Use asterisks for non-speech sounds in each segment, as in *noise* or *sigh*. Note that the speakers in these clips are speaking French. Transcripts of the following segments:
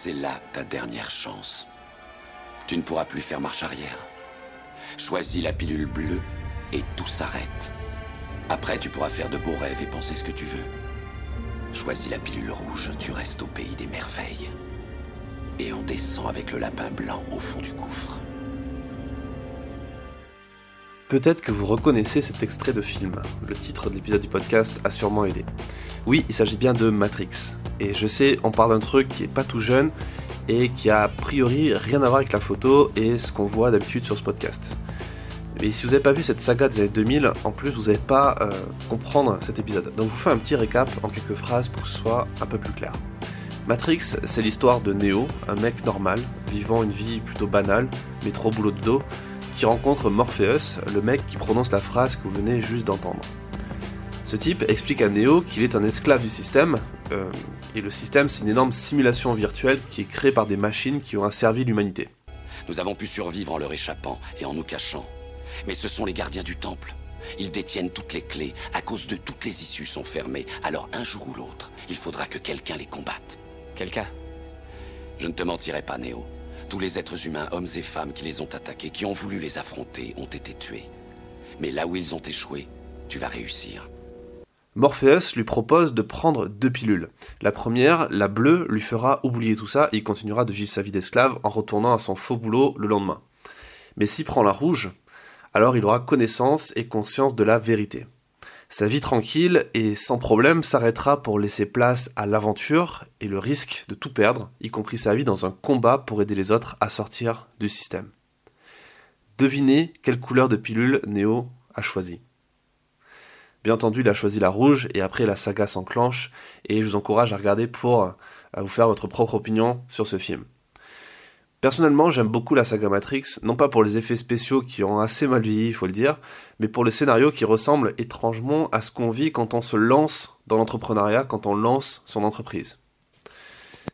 C'est là ta dernière chance. Tu ne pourras plus faire marche arrière. Choisis la pilule bleue et tout s'arrête. Après, tu pourras faire de beaux rêves et penser ce que tu veux. Choisis la pilule rouge, tu restes au pays des merveilles. Et on descend avec le lapin blanc au fond du gouffre. Peut-être que vous reconnaissez cet extrait de film. Le titre de l'épisode du podcast a sûrement aidé. Oui, il s'agit bien de Matrix. Et je sais, on parle d'un truc qui est pas tout jeune et qui a a priori rien à voir avec la photo et ce qu'on voit d'habitude sur ce podcast. Mais si vous n'avez pas vu cette saga des années 2000, en plus vous n'allez pas euh, comprendre cet épisode. Donc je vous fais un petit récap en quelques phrases pour que ce soit un peu plus clair. Matrix, c'est l'histoire de Neo, un mec normal, vivant une vie plutôt banale, mais trop boulot de dos, qui rencontre Morpheus, le mec qui prononce la phrase que vous venez juste d'entendre. Ce type explique à Neo qu'il est un esclave du système, euh, et le système c'est une énorme simulation virtuelle qui est créée par des machines qui ont asservi l'humanité. Nous avons pu survivre en leur échappant et en nous cachant. Mais ce sont les gardiens du temple. Ils détiennent toutes les clés. À cause de toutes les issues sont fermées. Alors un jour ou l'autre, il faudra que quelqu'un les combatte. Quelqu'un? Je ne te mentirai pas, Néo. Tous les êtres humains, hommes et femmes qui les ont attaqués, qui ont voulu les affronter, ont été tués. Mais là où ils ont échoué, tu vas réussir. Morpheus lui propose de prendre deux pilules. La première, la bleue, lui fera oublier tout ça et il continuera de vivre sa vie d'esclave en retournant à son faux boulot le lendemain. Mais s'il prend la rouge, alors il aura connaissance et conscience de la vérité. Sa vie tranquille et sans problème s'arrêtera pour laisser place à l'aventure et le risque de tout perdre, y compris sa vie dans un combat pour aider les autres à sortir du système. Devinez quelle couleur de pilule Neo a choisi. Bien entendu, il a choisi la rouge et après la saga s'enclenche et je vous encourage à regarder pour euh, vous faire votre propre opinion sur ce film. Personnellement, j'aime beaucoup la saga Matrix, non pas pour les effets spéciaux qui ont assez mal vieilli, il faut le dire, mais pour le scénario qui ressemble étrangement à ce qu'on vit quand on se lance dans l'entrepreneuriat, quand on lance son entreprise.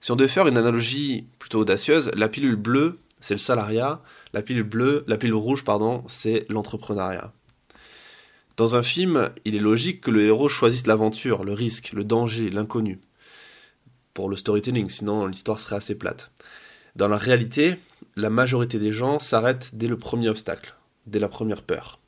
Si on devait faire une analogie plutôt audacieuse, la pilule bleue, c'est le salariat, la pilule bleue, la pilule rouge, pardon, c'est l'entrepreneuriat. Dans un film, il est logique que le héros choisisse l'aventure, le risque, le danger, l'inconnu. Pour le storytelling, sinon l'histoire serait assez plate. Dans la réalité, la majorité des gens s'arrêtent dès le premier obstacle, dès la première peur.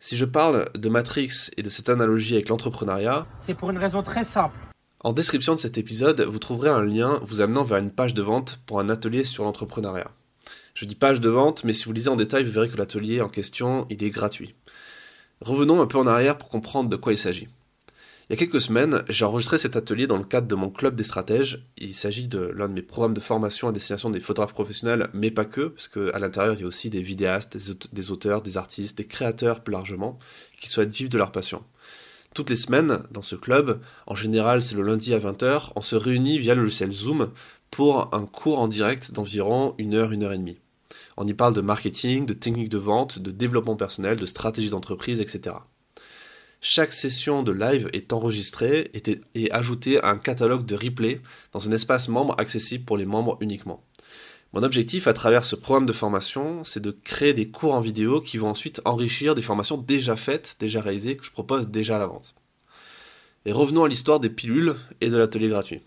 Si je parle de Matrix et de cette analogie avec l'entrepreneuriat, c'est pour une raison très simple. En description de cet épisode, vous trouverez un lien vous amenant vers une page de vente pour un atelier sur l'entrepreneuriat. Je dis page de vente, mais si vous lisez en détail, vous verrez que l'atelier en question, il est gratuit. Revenons un peu en arrière pour comprendre de quoi il s'agit. Il y a quelques semaines, j'ai enregistré cet atelier dans le cadre de mon club des stratèges. Il s'agit de l'un de mes programmes de formation à destination des photographes professionnels, mais pas que, parce qu'à l'intérieur, il y a aussi des vidéastes, des auteurs, des artistes, des créateurs plus largement, qui souhaitent vivre de leur passion. Toutes les semaines, dans ce club, en général c'est le lundi à 20h, on se réunit via le logiciel Zoom pour un cours en direct d'environ une heure, une heure et demie. On y parle de marketing, de techniques de vente, de développement personnel, de stratégie d'entreprise, etc. Chaque session de live est enregistrée et ajoutée à un catalogue de replay dans un espace membre accessible pour les membres uniquement. Mon objectif à travers ce programme de formation, c'est de créer des cours en vidéo qui vont ensuite enrichir des formations déjà faites, déjà réalisées, que je propose déjà à la vente. Et revenons à l'histoire des pilules et de l'atelier gratuit.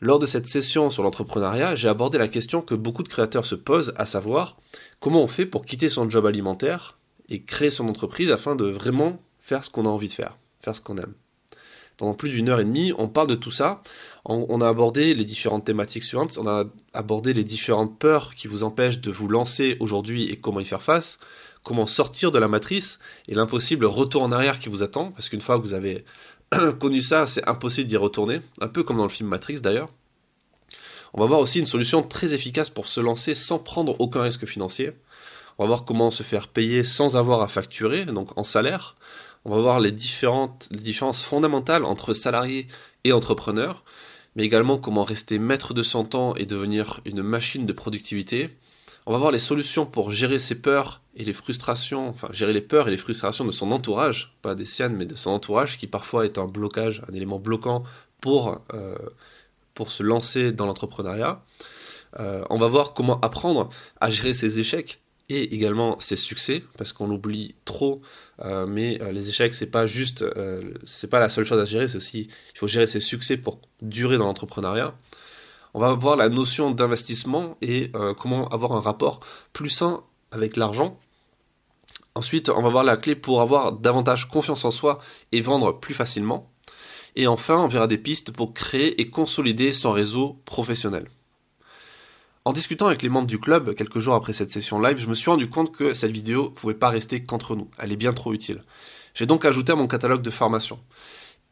Lors de cette session sur l'entrepreneuriat, j'ai abordé la question que beaucoup de créateurs se posent, à savoir comment on fait pour quitter son job alimentaire et créer son entreprise afin de vraiment faire ce qu'on a envie de faire, faire ce qu'on aime. Pendant plus d'une heure et demie, on parle de tout ça. On, a abordé les différentes thématiques suivantes. On a abordé les différentes peurs qui vous empêchent de vous lancer aujourd'hui et comment y faire face. Comment sortir de la matrice et l'impossible retour en arrière qui vous attend. Parce qu'une fois que vous avez *clears throat* connu ça, c'est impossible d'y retourner. Un peu comme dans le film Matrix d'ailleurs. On va voir aussi une solution très efficace pour se lancer sans prendre aucun risque financier. On va voir comment se faire payer sans avoir à facturer, donc en salaire on va voir les, différences fondamentales entre salarié et entrepreneur, mais également comment rester maître de son temps et devenir une machine de productivité. On va voir les solutions pour gérer ses peurs et les frustrations, enfin gérer les peurs et les frustrations de son entourage, pas des siennes, mais de son entourage, qui parfois est un blocage, un élément bloquant pour, euh, se lancer dans l'entrepreneuriat. Euh, on va voir comment apprendre à gérer ses échecs et également ses succès, parce qu'on l'oublie trop, euh, mais euh, les échecs, c'est pas juste, euh, c'est pas la seule chose à gérer, c'est aussi, il faut gérer ses succès pour durer dans l'entrepreneuriat. On va voir la notion d'investissement et comment avoir un rapport plus sain avec l'argent. Ensuite, on va voir la clé pour avoir davantage confiance en soi et vendre plus facilement. Et enfin, on verra des pistes pour créer et consolider son réseau professionnel. En discutant avec les membres du club quelques jours après cette session live, je me suis rendu compte que cette vidéo pouvait pas rester qu'entre nous. Elle est bien trop utile. J'ai donc ajouté à mon catalogue de formation.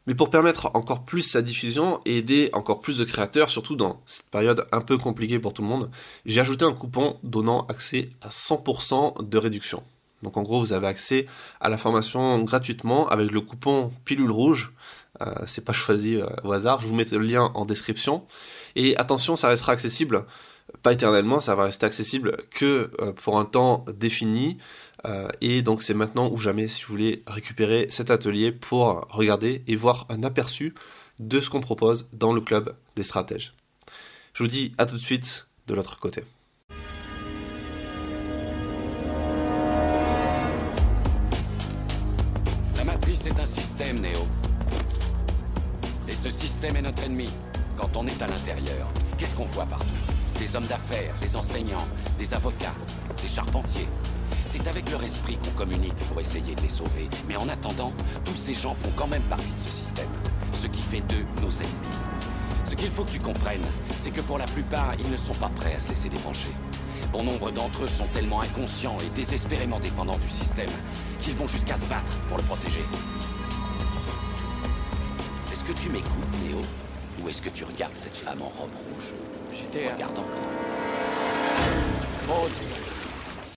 Mais pour permettre encore plus sa diffusion et aider encore plus de créateurs, surtout dans cette période un peu compliquée pour tout le monde, j'ai ajouté un coupon donnant accès à 100% de réduction. Donc en gros, vous avez accès à la formation gratuitement avec le coupon pilule rouge. Euh, c'est pas choisi euh, au hasard. Je vous mets le lien en description. Et attention, ça restera accessible, pas éternellement, ça va rester accessible que euh, pour un temps défini. Euh, et donc c'est maintenant ou jamais si vous voulez récupérer cet atelier pour regarder et voir un aperçu de ce qu'on propose dans le club des stratèges. Je vous dis à tout de suite de l'autre côté. La matrice est un système, Néo. Et ce système est notre ennemi quand on est à l'intérieur. Qu'est-ce qu'on voit partout? Des hommes d'affaires, des enseignants, des avocats, des charpentiers, c'est avec leur esprit qu'on communique pour essayer de les sauver. Mais en attendant, tous ces gens font quand même partie de ce système. Ce qui fait d'eux nos ennemis. Ce qu'il faut que tu comprennes, c'est que pour la plupart, ils ne sont pas prêts à se laisser débrancher. Bon nombre d'entre eux sont tellement inconscients et désespérément dépendants du système qu'ils vont jusqu'à se battre pour le protéger. Est-ce que tu m'écoutes, Néo Ou est-ce que tu regardes cette femme en robe rouge? J'étais... Regarde encore.